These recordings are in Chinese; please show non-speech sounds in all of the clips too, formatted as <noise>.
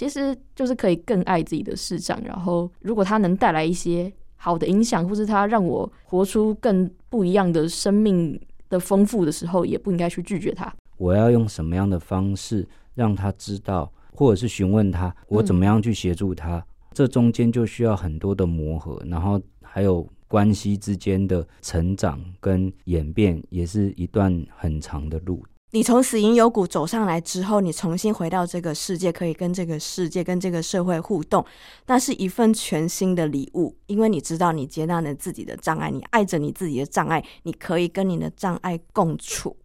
其实就是可以更爱自己的市长。然后，如果他能带来一些好的影响，或是他让我活出更不一样的生命的丰富的时候，也不应该去拒绝他。我要用什么样的方式让他知道，或者是询问他，我怎么样去协助他？这中间就需要很多的磨合，然后还有关系之间的成长跟演变，也是一段很长的路。你从死因幽谷走上来之后，你重新回到这个世界，可以跟这个世界、跟这个社会互动，那是一份全新的礼物。因为你知道，你接纳了自己的障碍，你爱着你自己的障碍，你可以跟你的障碍共处。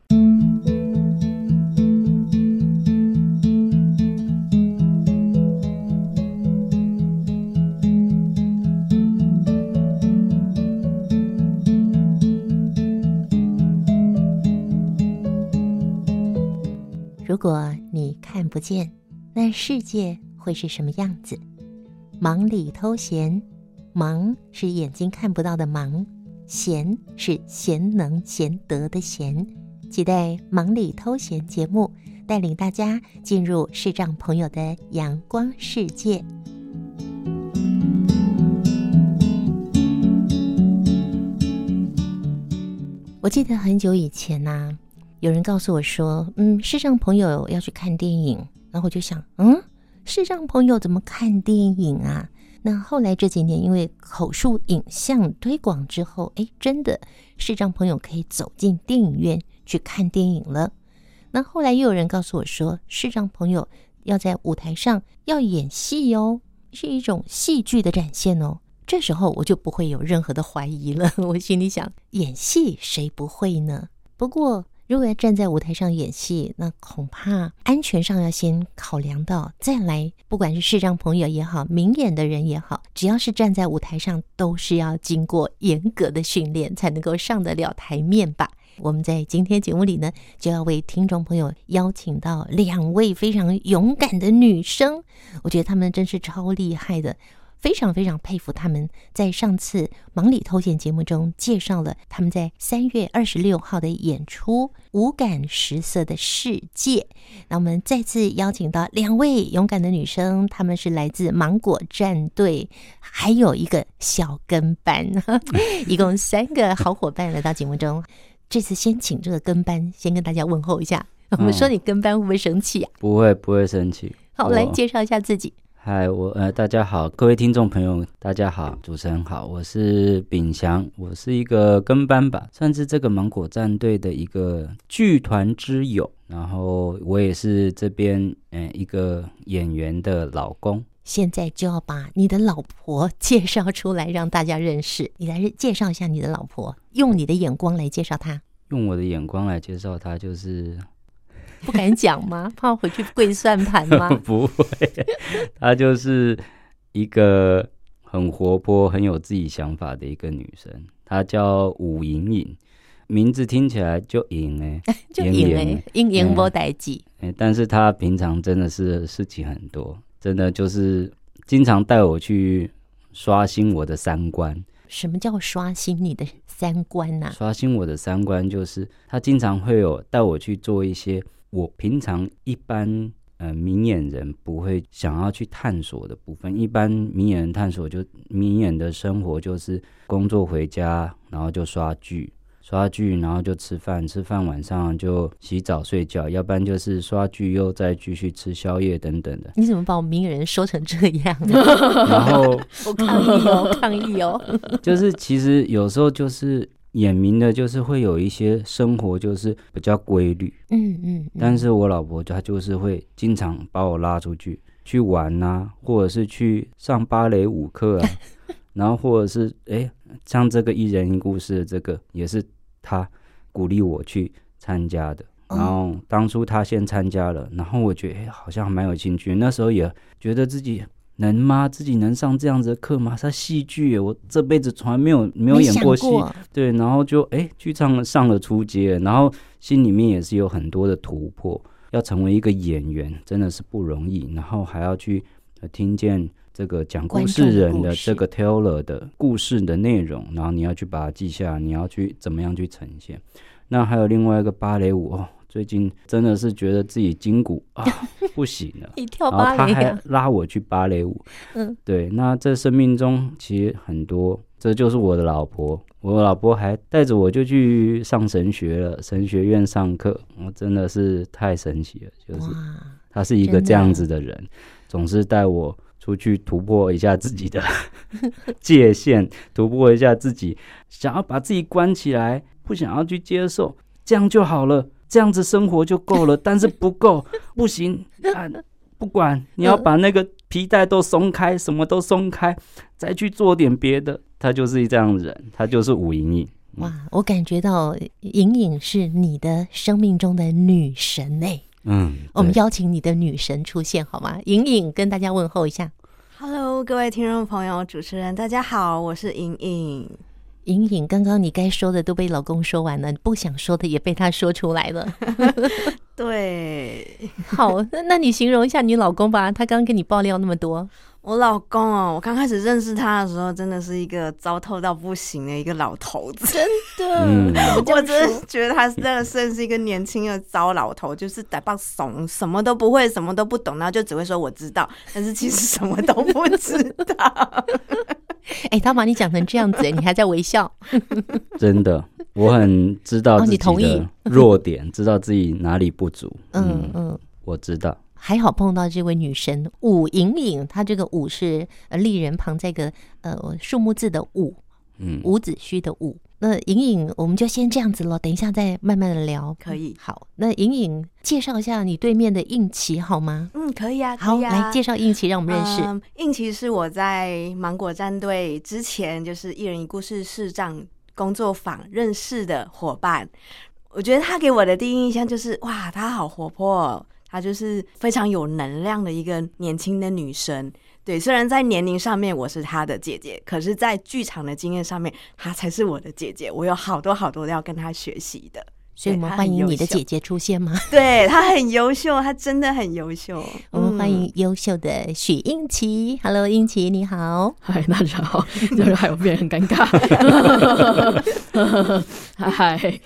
如果你看不见，那世界会是什么样子？忙里偷闲，忙是眼睛看不到的忙，闲是贤能贤德的贤。期待忙里偷闲节目带领大家进入视障朋友的阳光世界。我记得很久以前呐、啊。有人告诉我说：“嗯，视障朋友要去看电影。”然后我就想：“嗯，视障朋友怎么看电影啊？”那后来这几年，因为口述影像推广之后，哎，真的视障朋友可以走进电影院去看电影了。那后来又有人告诉我说：“视障朋友要在舞台上要演戏哦，是一种戏剧的展现哦。”这时候我就不会有任何的怀疑了。<laughs> 我心里想：演戏谁不会呢？不过。如果要站在舞台上演戏，那恐怕安全上要先考量到，再来，不管是视障朋友也好，明眼的人也好，只要是站在舞台上，都是要经过严格的训练，才能够上得了台面吧。我们在今天节目里呢，就要为听众朋友邀请到两位非常勇敢的女生，我觉得她们真是超厉害的。非常非常佩服他们，在上次忙里偷闲节目中介绍了他们在三月二十六号的演出《五感十色的世界》。那我们再次邀请到两位勇敢的女生，她们是来自芒果战队，还有一个小跟班，<laughs> 一共三个好伙伴来到节目中。这次先请这个跟班先跟大家问候一下。我们说你跟班会不会生气啊？不会，不会生气。好，来介绍一下自己。嗨，我呃，大家好，各位听众朋友，大家好，主持人好，我是秉祥，我是一个跟班吧，算是这个芒果战队的一个剧团之友，然后我也是这边嗯、呃、一个演员的老公。现在就要把你的老婆 <laughs> 介绍出来，让大家认识。你来介绍一下你的老婆，用你的眼光来介绍她。用我的眼光来介绍她，就是。不敢讲吗？<laughs> 怕回去跪算盘吗？<laughs> 不会，她就是一个很活泼、很有自己想法的一个女生。她叫武莹莹，名字听起来就莹哎，<laughs> 就莹哎，莹莹波代志。哎，但是她平常真的是事情很多，真的就是经常带我去刷新我的三观。什么叫刷新你的三观呢？刷新我的三观就是他经常会有带我去做一些。我平常一般呃明眼人不会想要去探索的部分，一般明眼人探索就明眼的生活就是工作回家，然后就刷剧，刷剧，然后就吃饭，吃饭晚上就洗澡睡觉，要不然就是刷剧又再继续吃宵夜等等的。你怎么把我们名人说成这样？<laughs> 然后我抗议哦，抗议哦，就是其实有时候就是。眼明的，就是会有一些生活，就是比较规律。嗯嗯，嗯。但是我老婆她就是会经常把我拉出去去玩啊，或者是去上芭蕾舞课啊，<laughs> 然后或者是哎，像这个一人一故事的这个，也是她鼓励我去参加的。然后当初他先参加了，然后我觉得哎，好像蛮有兴趣。那时候也觉得自己。能吗？自己能上这样子的课吗？他戏剧，我这辈子从来没有没有演过戏，对，然后就哎，剧场上了初阶，然后心里面也是有很多的突破。要成为一个演员真的是不容易，然后还要去听见这个讲故事人的这个 teller 的故事的内容，然后你要去把它记下，你要去怎么样去呈现。那还有另外一个芭蕾舞哦。最近真的是觉得自己筋骨啊 <laughs> 不行了，你跳芭蕾，然后他还拉我去芭蕾舞。嗯，对，那这生命中其实很多，这就是我的老婆，我的老婆还带着我就去上神学了，神学院上课，我真的是太神奇了，就是她是一个这样子的人，的总是带我出去突破一下自己的 <laughs> 界限，突破一下自己，想要把自己关起来，不想要去接受。这样就好了，这样子生活就够了，<laughs> 但是不够，不行啊！不管你要把那个皮带都松开，什么都松开，再去做点别的。他就是这样的人，他就是武莹莹。哇，我感觉到莹莹是你的生命中的女神哎。嗯，我们邀请你的女神出现好吗？颖颖跟大家问候一下。Hello，各位听众朋友，主持人大家好，我是颖颖。颖颖，刚刚你该说的都被老公说完了，你不想说的也被他说出来了。<laughs> 对，<laughs> 好，那那你形容一下你老公吧。他刚刚跟你爆料那么多，我老公哦，我刚开始认识他的时候，真的是一个糟透到不行的一个老头子，真的，嗯、我真的觉得他真的算是一个年轻的糟老头，就是呆棒怂，什么都不会，什么都不懂，然后就只会说我知道，但是其实什么都不知道。<laughs> 哎、欸，他把你讲成这样子，你还在微笑？真的，我很知道自己的弱点，知道自己哪里不足。嗯嗯，我知道。还好碰到这位女神武莹莹，她这个武是呃立人旁这个呃数目字的武，嗯，伍子胥的伍。那莹莹，我们就先这样子了，等一下再慢慢的聊。可以。好，那莹莹介绍一下你对面的应琪好吗？嗯，可以啊。可以啊，好，来介绍应琪，让我们认识。嗯，映琪是我在芒果战队之前就是一人一故事市长工作坊认识的伙伴。我觉得他给我的第一印象就是哇，他好活泼，她就是非常有能量的一个年轻的女生。对，虽然在年龄上面我是她的姐姐，可是，在剧场的经验上面，她才是我的姐姐。我有好多好多要跟她学习的，所以我们欢迎你的姐姐出现吗？<laughs> 对，她很优秀，她真的很优秀。<laughs> 我们欢迎优秀的许英琪。Hello，英琪，你好。嗨，大家好。就是还有变很尴尬。<laughs> 嗨，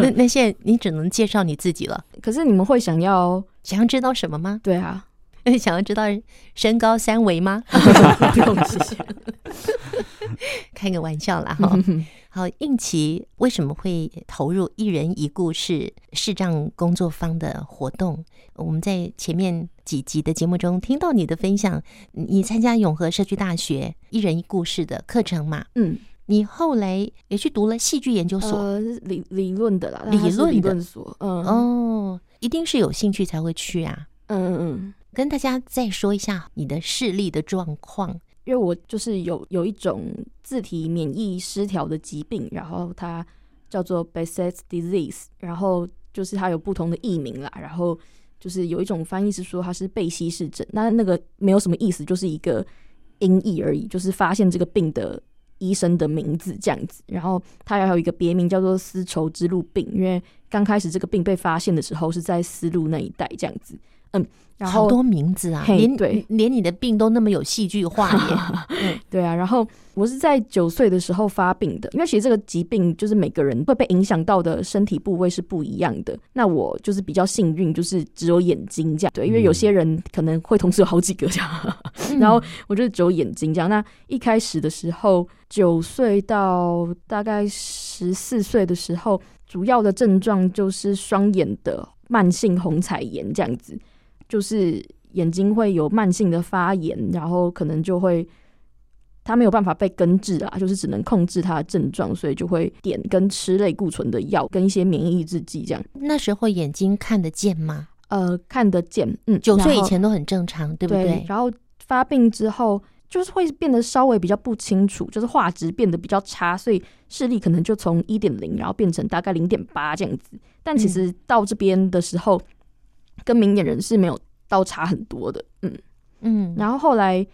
那那现在你只能介绍你自己了。可是你们会想要想要知道什么吗？对啊。想要知道身高三围吗？不用，谢谢。开个玩笑啦哈。好，应琪为什么会投入一人一故事视障工作坊的活动？我们在前面几集的节目中听到你的分享，你参加永和社区大学一人一故事的课程嘛？嗯，你后来也去读了戏剧研究所，呃、理理论的啦，理论理论所。嗯，哦，一定是有兴趣才会去啊。嗯嗯嗯。跟大家再说一下你的视力的状况，因为我就是有有一种自体免疫失调的疾病，然后它叫做 Behçet disease，然后就是它有不同的译名啦，然后就是有一种翻译是说它是贝希氏症，那那个没有什么意思，就是一个音译而已，就是发现这个病的医生的名字这样子，然后它还有一个别名叫做丝绸之路病，因为刚开始这个病被发现的时候是在丝路那一带这样子。嗯，然后好多名字啊，连对，连你的病都那么有戏剧化 <laughs> 耶。嗯，对啊。然后我是在九岁的时候发病的，因为其实这个疾病就是每个人会被影响到的身体部位是不一样的。那我就是比较幸运，就是只有眼睛这样。对，因为有些人可能会同时有好几个这样。嗯、<laughs> 然后我就只有眼睛这样。那一开始的时候，九岁到大概十四岁的时候，主要的症状就是双眼的慢性红彩炎这样子。就是眼睛会有慢性的发炎，然后可能就会，他没有办法被根治啊，就是只能控制他的症状，所以就会点跟吃类固醇的药，跟一些免疫抑制剂这样。那时候眼睛看得见吗？呃，看得见，嗯，九岁以前都很正常，对不对？对。然后发病之后，就是会变得稍微比较不清楚，就是画质变得比较差，所以视力可能就从一点零，然后变成大概零点八这样子。但其实到这边的时候。嗯跟明眼人是没有倒差很多的，嗯嗯，然后后来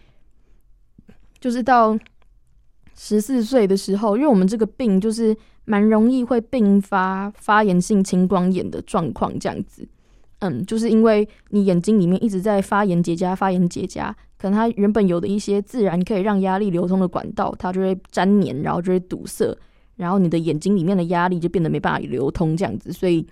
就是到十四岁的时候，因为我们这个病就是蛮容易会并发发炎性青光眼的状况，这样子，嗯，就是因为你眼睛里面一直在发炎结痂，发炎结痂，可能它原本有的一些自然可以让压力流通的管道，它就会粘黏，然后就会堵塞，然后你的眼睛里面的压力就变得没办法流通，这样子，所以。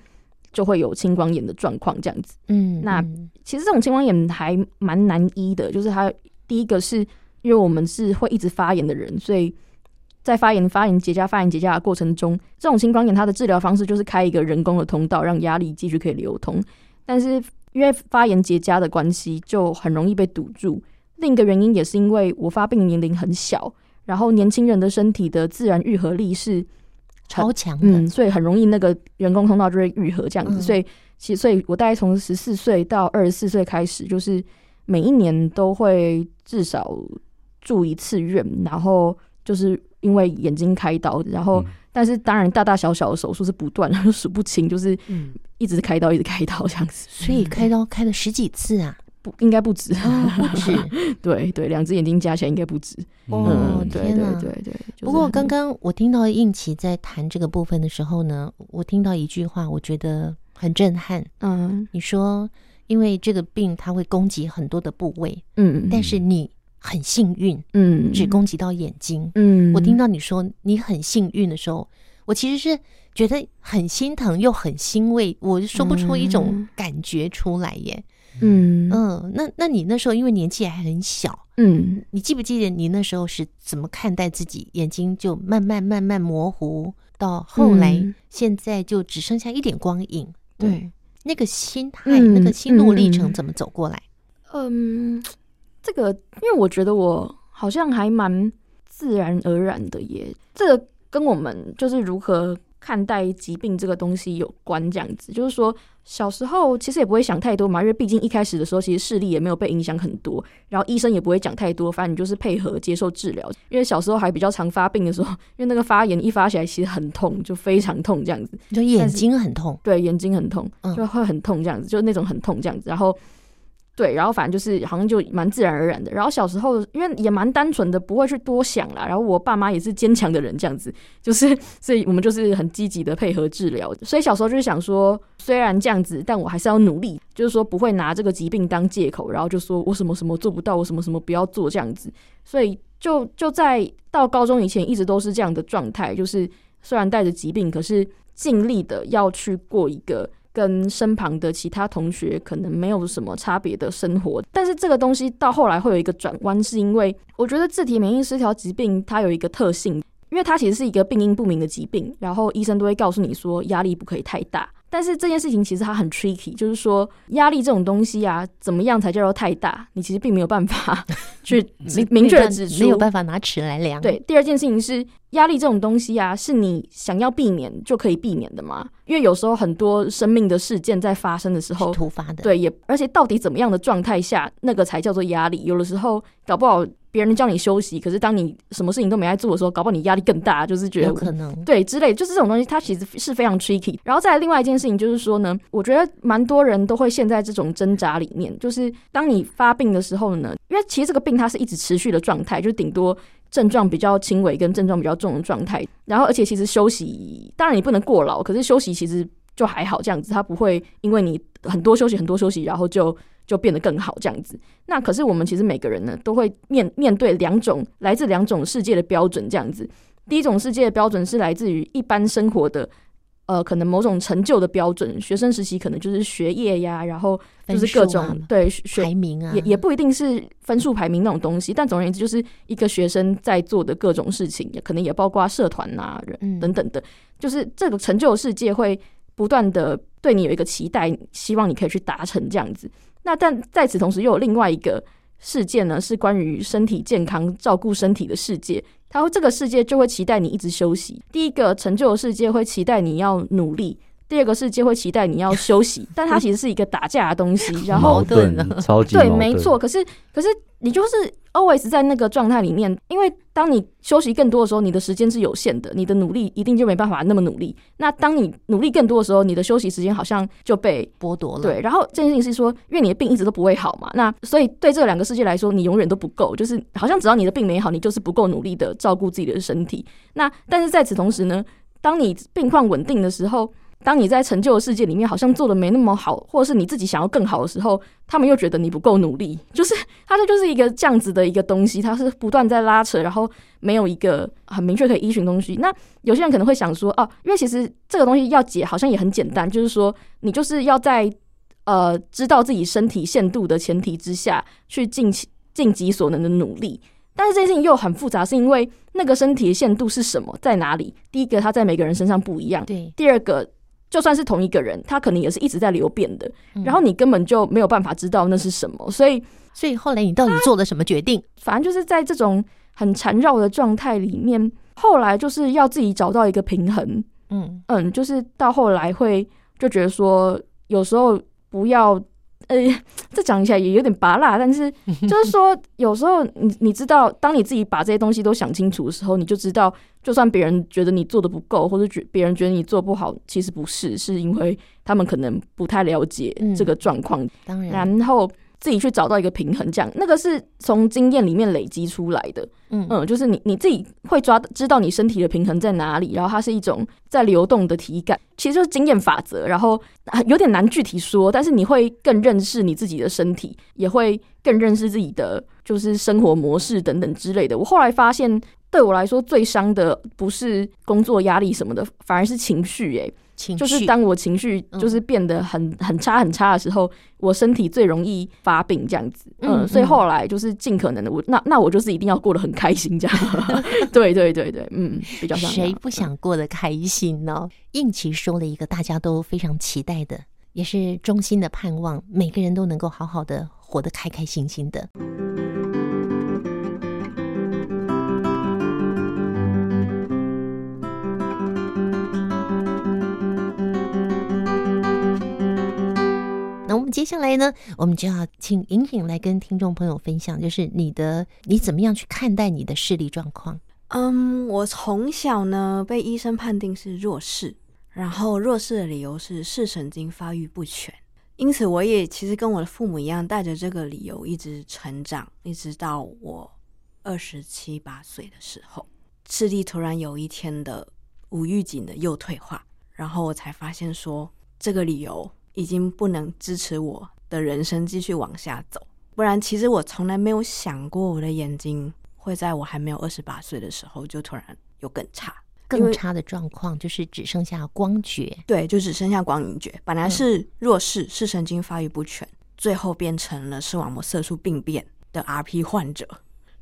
就会有青光眼的状况这样子。嗯，那其实这种青光眼还蛮难医的，就是它第一个是因为我们是会一直发炎的人，所以在发炎、发炎结痂、发炎结痂的过程中，这种青光眼它的治疗方式就是开一个人工的通道，让压力继续可以流通。但是因为发炎结痂的关系，就很容易被堵住。另一个原因也是因为我发病年龄很小，然后年轻人的身体的自然愈合力是超强的，嗯，所以很容易那个人工通道就会愈合这样子。嗯、所以其实，所以我大概从十四岁到二十四岁开始，就是每一年都会至少住一次院，然后就是因为眼睛开刀，然后、嗯、但是当然大大小小的手术是不断，数不清，就是一直开刀，一直开刀这样子。所以开刀开了十几次啊。不应该不止，哦、不 <laughs> 止，对对，两只眼睛加起来应该不止。哦，对对对对。不过刚刚我听到应琪在谈这个部分的时候呢，我听到一句话，我觉得很震撼。嗯，你说因为这个病它会攻击很多的部位，嗯，但是你很幸运，嗯，只攻击到眼睛。嗯，我听到你说你很幸运的时候，我其实是觉得很心疼又很欣慰，我说不出一种感觉出来耶。嗯嗯，那那你那时候因为年纪还很小，嗯，你记不记得你那时候是怎么看待自己？眼睛就慢慢慢慢模糊，到后来现在就只剩下一点光影。对、嗯，那个心态，那个心路历程怎么走过来？嗯，这个因为我觉得我好像还蛮自然而然的耶，这个跟我们就是如何。看待疾病这个东西有关，这样子就是说，小时候其实也不会想太多嘛，因为毕竟一开始的时候，其实视力也没有被影响很多，然后医生也不会讲太多，反正你就是配合接受治疗。因为小时候还比较常发病的时候，因为那个发炎一发起来其实很痛，就非常痛这样子，就眼睛很痛，对，眼睛很痛，就会很痛这样子，就那种很痛这样子，然后。对，然后反正就是好像就蛮自然而然的。然后小时候因为也蛮单纯的，不会去多想啦。然后我爸妈也是坚强的人，这样子就是，所以我们就是很积极的配合治疗。所以小时候就是想说，虽然这样子，但我还是要努力，就是说不会拿这个疾病当借口，然后就说我什么什么做不到，我什么什么不要做这样子。所以就就在到高中以前，一直都是这样的状态，就是虽然带着疾病，可是尽力的要去过一个。跟身旁的其他同学可能没有什么差别的生活，但是这个东西到后来会有一个转弯，是因为我觉得自体免疫失调疾病它有一个特性，因为它其实是一个病因不明的疾病，然后医生都会告诉你说压力不可以太大。但是这件事情其实它很 tricky，就是说压力这种东西啊，怎么样才叫做太大？你其实并没有办法 <laughs> 去明明确的指出，没有办法拿尺来量。对，第二件事情是压力这种东西啊，是你想要避免就可以避免的吗？因为有时候很多生命的事件在发生的时候，突发的，对，也而且到底怎么样的状态下，那个才叫做压力？有的时候搞不好。别人叫你休息，可是当你什么事情都没在做的时候，搞不好你压力更大，就是觉得有可能对之类，就是这种东西，它其实是非常 tricky。然后再来另外一件事情，就是说呢，我觉得蛮多人都会陷在这种挣扎里面，就是当你发病的时候呢，因为其实这个病它是一直持续的状态，就顶多症状比较轻微跟症状比较重的状态。然后而且其实休息，当然你不能过劳，可是休息其实就还好这样子，它不会因为你很多休息很多休息，然后就。就变得更好这样子。那可是我们其实每个人呢，都会面面对两种来自两种世界的标准这样子。第一种世界的标准是来自于一般生活的，呃，可能某种成就的标准。学生时期可能就是学业呀，然后就是各种、啊、对学排名啊，也也不一定是分数排名那种东西。但总而言之，就是一个学生在做的各种事情，也可能也包括社团啊人等等的，就是这个成就的世界会不断的对你有一个期待，希望你可以去达成这样子。那但在此同时，又有另外一个事件呢，是关于身体健康、照顾身体的世界。他说这个世界就会期待你一直休息。第一个成就的世界会期待你要努力，第二个世界会期待你要休息。<laughs> 但它其实是一个打架的东西，<laughs> 然后矛盾，超级对，没错。可是，可是你就是。always 在那个状态里面，因为当你休息更多的时候，你的时间是有限的，你的努力一定就没办法那么努力。那当你努力更多的时候，你的休息时间好像就被剥夺了。对，然后这件事情是说，因为你的病一直都不会好嘛，那所以对这两个世界来说，你永远都不够，就是好像只要你的病没好，你就是不够努力的照顾自己的身体。那但是在此同时呢，当你病况稳定的时候，当你在成就的世界里面好像做的没那么好，或者是你自己想要更好的时候，他们又觉得你不够努力，就是它这就是一个这样子的一个东西，它是不断在拉扯，然后没有一个很明确可以依循东西。那有些人可能会想说，哦，因为其实这个东西要解好像也很简单，就是说你就是要在呃知道自己身体限度的前提之下去尽其尽己所能的努力。但是这件事情又很复杂，是因为那个身体的限度是什么，在哪里？第一个，它在每个人身上不一样。对。第二个，就算是同一个人，他可能也是一直在流变的。然后你根本就没有办法知道那是什么。所以，所以后来你到底做了什么决定？反正就是在这种很缠绕的状态里面，后来就是要自己找到一个平衡。嗯嗯，就是到后来会就觉得说，有时候不要。呃，这讲起来也有点拔辣，但是 <laughs> 就是说，有时候你你知道，当你自己把这些东西都想清楚的时候，你就知道，就算别人觉得你做的不够，或者觉别人觉得你做不好，其实不是，是因为他们可能不太了解这个状况。嗯，当然，然后。自己去找到一个平衡，这样那个是从经验里面累积出来的。嗯嗯，就是你你自己会抓知道你身体的平衡在哪里，然后它是一种在流动的体感，其实就是经验法则。然后有点难具体说，但是你会更认识你自己的身体，也会更认识自己的就是生活模式等等之类的。我后来发现，对我来说最伤的不是工作压力什么的，反而是情绪欸。就是当我情绪就是变得很很差很差的时候，我身体最容易发病这样子。嗯，所以后来就是尽可能的，我那那我就是一定要过得很开心这样。<laughs> 对对对对，嗯，比较谁不想过得开心呢？应琪说了一个大家都非常期待的，也是衷心的盼望，每个人都能够好好的活得开开心心的。接下来呢，我们就要请颖颖来跟听众朋友分享，就是你的你怎么样去看待你的视力状况？嗯，我从小呢被医生判定是弱视，然后弱视的理由是视神经发育不全，因此我也其实跟我的父母一样，带着这个理由一直成长，一直到我二十七八岁的时候，视力突然有一天的无预警的又退化，然后我才发现说这个理由。已经不能支持我的人生继续往下走，不然其实我从来没有想过我的眼睛会在我还没有二十八岁的时候就突然有更差、更差的状况，就是只剩下光觉。对，就只剩下光影觉。本来是弱视，视神经发育不全，最后变成了视网膜色素病变的 RP 患者。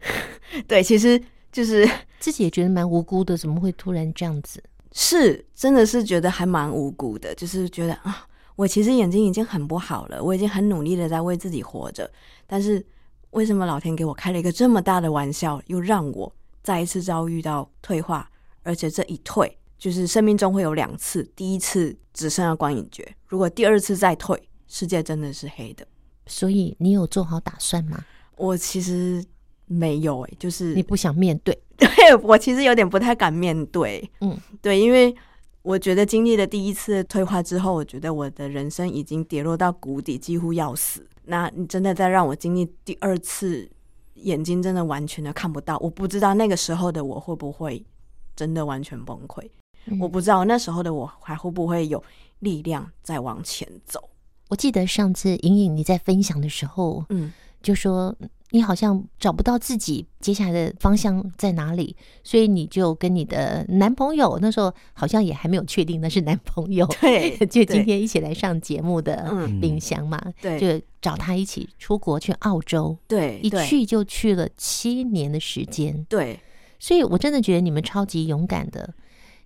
<laughs> 对，其实就是 <laughs> 自己也觉得蛮无辜的，怎么会突然这样子？是，真的是觉得还蛮无辜的，就是觉得啊。我其实眼睛已经很不好了，我已经很努力的在为自己活着，但是为什么老天给我开了一个这么大的玩笑，又让我再一次遭遇到退化，而且这一退就是生命中会有两次，第一次只剩下光影觉，如果第二次再退，世界真的是黑的。所以你有做好打算吗？我其实没有诶、欸，就是你不想面对，<laughs> 对，我其实有点不太敢面对，嗯，对，因为。我觉得经历了第一次退化之后，我觉得我的人生已经跌落到谷底，几乎要死。那你真的在让我经历第二次，眼睛真的完全的看不到。我不知道那个时候的我会不会真的完全崩溃。嗯。我不知道那时候的我还会不会有力量再往前走。我记得上次莹颖你在分享的时候，嗯，就说。你好像找不到自己接下来的方向在哪里，所以你就跟你的男朋友那时候好像也还没有确定那是男朋友，对，<laughs> 就今天一起来上节目的林翔嘛，对，就找他一起出国去澳洲，对，一去就去了七年的时间，对，所以我真的觉得你们超级勇敢的，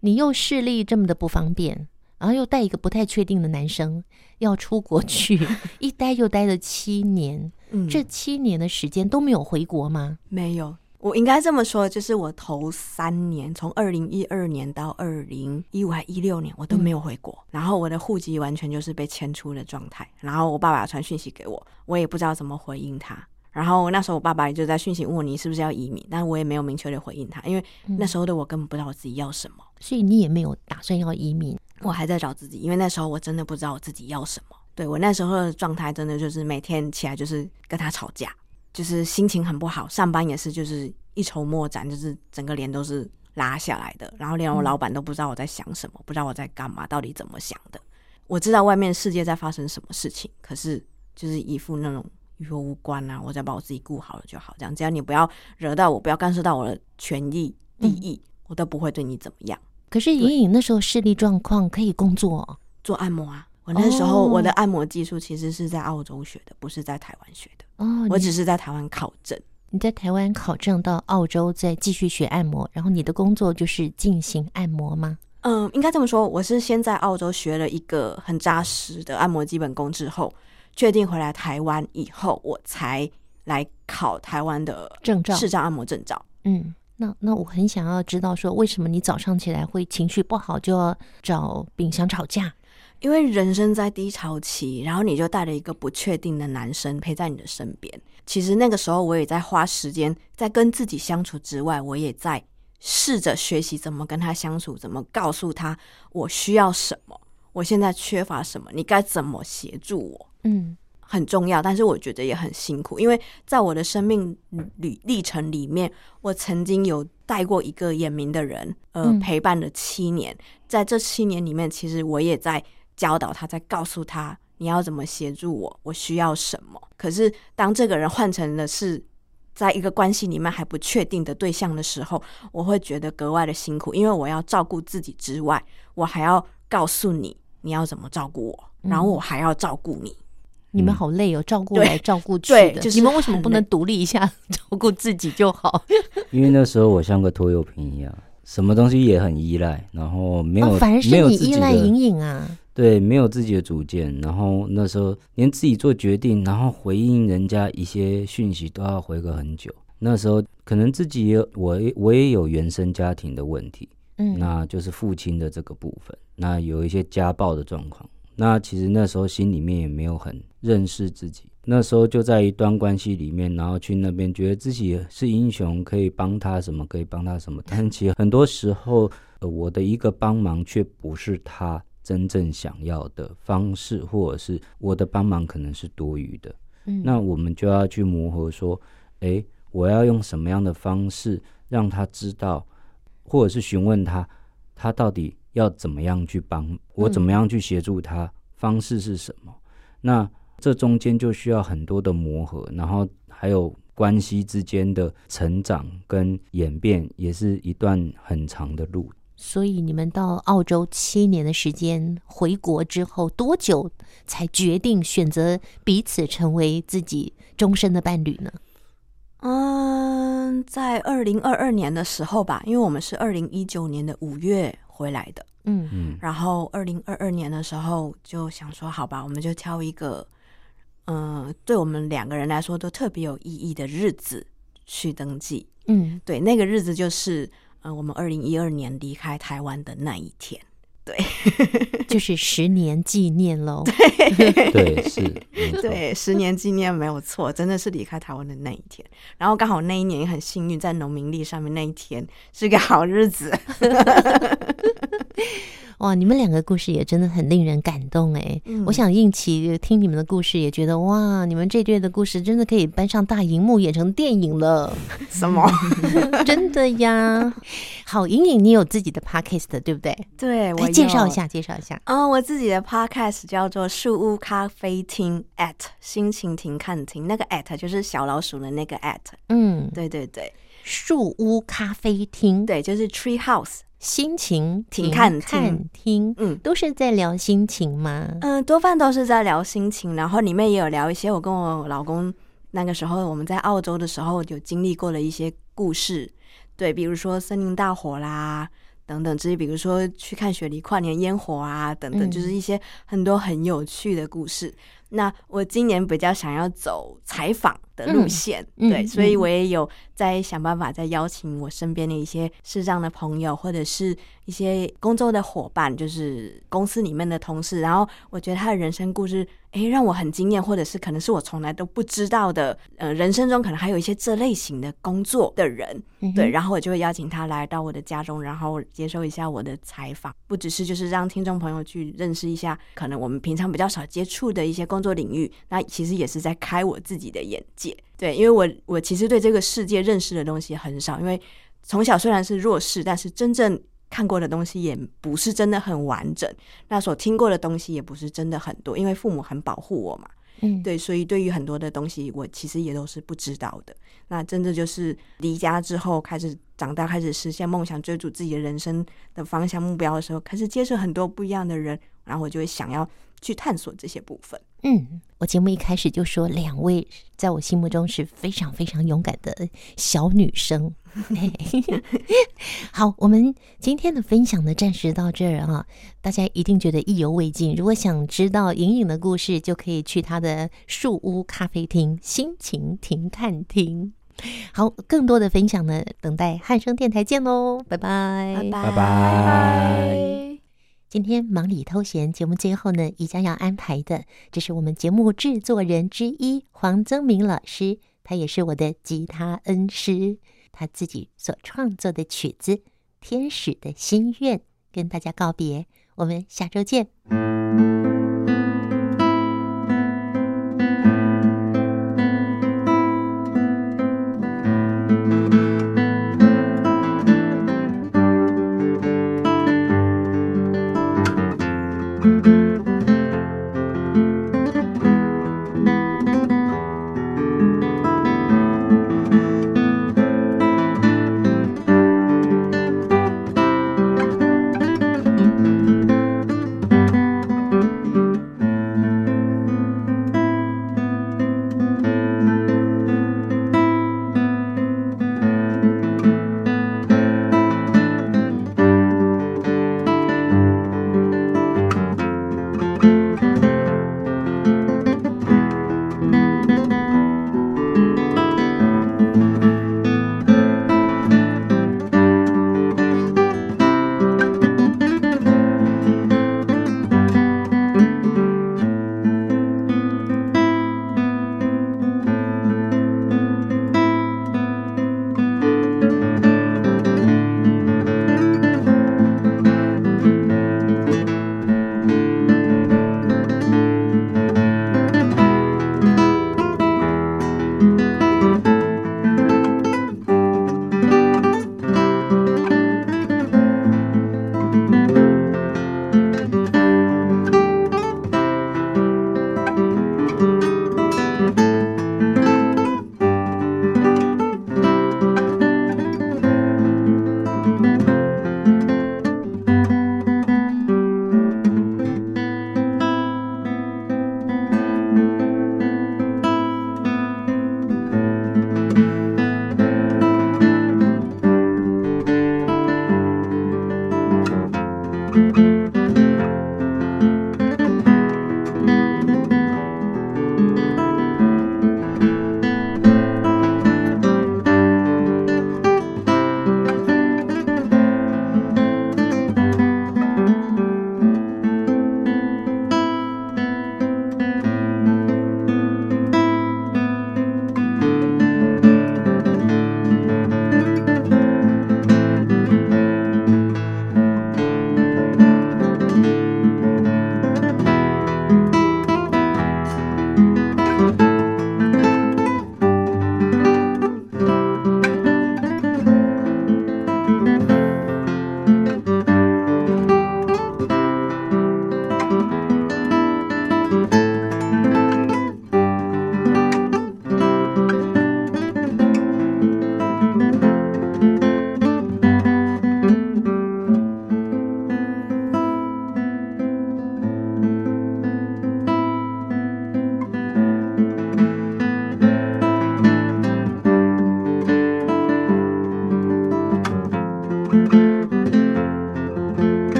你又视力这么的不方便，然后又带一个不太确定的男生要出国去，<laughs> 一待就待了七年。嗯，这七年的时间都没有回国吗？没有，我应该这么说，就是我头三年，从二零一二年到二零一五还一六年，我都没有回国。嗯。然后我的户籍完全就是被迁出的状态。然后我爸爸传讯息给我，我也不知道怎么回应他。然后那时候我爸爸也就在讯息问我，你是不是要移民，但我也没有明确的回应他，因为那时候的我根本不知道我自己要什么。所以你也没有打算要移民？我还在找自己，因为那时候我真的不知道我自己要什么。对，我那时候的状态，真的就是每天起来就是跟他吵架，就是心情很不好，上班也是就是一筹莫展，就是整个脸都是拉下来的，然后连我老板都不知道我在想什么，不知道我在干嘛，到底怎么想的。我知道外面世界在发生什么事情，可是就是一副那种与我无关啊，我只要把我自己顾好了就好，这样只要你不要惹到我，不要干涉到我的权益利益，我都不会对你怎么样。可是颖颖那时候视力状况可以工作做按摩啊。我那时候我的按摩技术其实是在澳洲学的，不是在台湾学的。哦，我只是在台湾考证。你在台湾考证到澳洲再继续学按摩，然后你的工作就是进行按摩吗？嗯，应该这么说，我是先在澳洲学了一个很扎实的按摩基本功之后，确定回来台湾以后，我才来考台湾的证照，视障按摩证照。嗯，那那我很想要知道说，为什么你早上起来会情绪不好，就要找秉祥吵架？因为人生在低潮期，然后你就带了一个不确定的男生陪在你的身边。其实那个时候，我也在花时间在跟自己相处之外，我也在试着学习怎么跟他相处，怎么告诉他我需要什么，我现在缺乏什么，你该怎么协助我。嗯，很重要，但是我觉得也很辛苦，因为在我的生命旅历程里面，我曾经有带过一个眼明的人，呃，陪伴了七年，在这七年里面，其实我也在。教导他，在告诉他你要怎么协助我，我需要什么。可是当这个人换成了是在一个关系里面还不确定的对象的时候，我会觉得格外的辛苦，因为我要照顾自己之外，我还要告诉你你要怎么照顾我，然后我还要照顾你。你们好累哦，照顾来照顾去的，就是你们为什么不能独立一下，<laughs> 照顾自己就好？<laughs> 因为那时候我像个拖油瓶一样，什么东西也很依赖，然后没有，哦、反而是你依赖莹莹啊。对，没有自己的主见，然后那时候连自己做决定，然后回应人家一些讯息都要回个很久。那时候可能自己也我我也有原生家庭的问题，嗯，那就是父亲的这个部分，那有一些家暴的状况。那其实那时候心里面也没有很认识自己。那时候就在一段关系里面，然后去那边觉得自己是英雄，可以帮他什么，可以帮他什么。<laughs> 但其实很多时候，呃，我的一个帮忙却不是他。真正想要的方式，或者是我的帮忙可能是多余的，嗯，那我们就要去磨合，说，诶，我要用什么样的方式让他知道，或者是询问他，他到底要怎么样去帮我，怎么样去协助他，方式是什么？那这中间就需要很多的磨合，然后还有关系之间的成长跟演变，也是一段很长的路。所以你们到澳洲七年的时间，回国之后多久才决定选择彼此成为自己终身的伴侣呢？嗯，在二零二二年的时候吧，因为我们是二零一九年的五月回来的，嗯。嗯，然后二零二二年的时候就想说，好吧，我们就挑一个，嗯，对我们两个人来说都特别有意义的日子去登记，嗯，对，那个日子就是。呃，我们二零一二年离开台湾的那一天，对，<laughs> <laughs> 就是十年纪念喽。对，对，是，对，十年纪念没有错，真的是离开台湾的那一天。然后刚好那一年也很幸运，在农民历上面那一天是个好日子。<laughs> 哇，你们两个故事也真的很令人感动哎！嗯、我想映綺听你们的故事也觉得哇，你们这对的故事真的可以搬上大荧幕演成电影了。什么？真的呀？好，莹莹，你有自己的 podcast 对不对？对，我来介绍一下，介绍一下。嗯、哦，我自己的 podcast 叫做树屋咖啡厅 at 心情停看听，那个 at 就是小老鼠的那个 at。嗯，对对对，树屋咖啡厅，对，就是 Tree House。心情停看听，嗯，都是在聊心情吗？嗯，多半都是在聊心情，然后里面也有聊一些我跟我老公那个时候我们在澳洲的时候有经历过的一些故事，对，比如说森林大火啦等等，这些比如说去看雪梨跨年烟火啊等等，就是一些很多很有趣的故事。那我今年比较想要走采访的路线，嗯、对，嗯、所以我也有在想办法，在邀请我身边的一些视障的朋友，或者是一些工作的伙伴，就是公司里面的同事。然后我觉得他的人生故事，哎，让我很惊艳，或者是可能是我从来都不知道的。呃，人生中可能还有一些这类型的工作的人，嗯、对，然后我就会邀请他来到我的家中，然后接受一下我的采访，不只是就是让听众朋友去认识一下，可能我们平常比较少接触的一些工作。领域，那其实也是在开我自己的眼界。对，因为我我其实对这个世界认识的东西很少，因为从小虽然是弱势，但是真正看过的东西也不是真的很完整，那所听过的东西也不是真的很多，因为父母很保护我嘛。嗯，对，所以对于很多的东西，我其实也都是不知道的。那真的就是离家之后，开始长大，开始实现梦想，追逐自己的人生的方向目标的时候，开始接触很多不一样的人，然后我就会想要去探索这些部分。嗯，我节目一开始就说，两位在我心目中是非常非常勇敢的小女生。<laughs> 好，我们今天的分享呢，暂时到这儿啊。大家一定觉得意犹未尽。如果想知道颖颖的故事，就可以去她的树屋咖啡厅心情停看厅。好，更多的分享呢，等待汉声电台见喽，拜拜，拜拜拜拜。今天忙里偷闲节目最后呢，即将要安排的，这是我们节目制作人之一黄增明老师，他也是我的吉他恩师。他自己所创作的曲子《天使的心愿》，跟大家告别，我们下周见。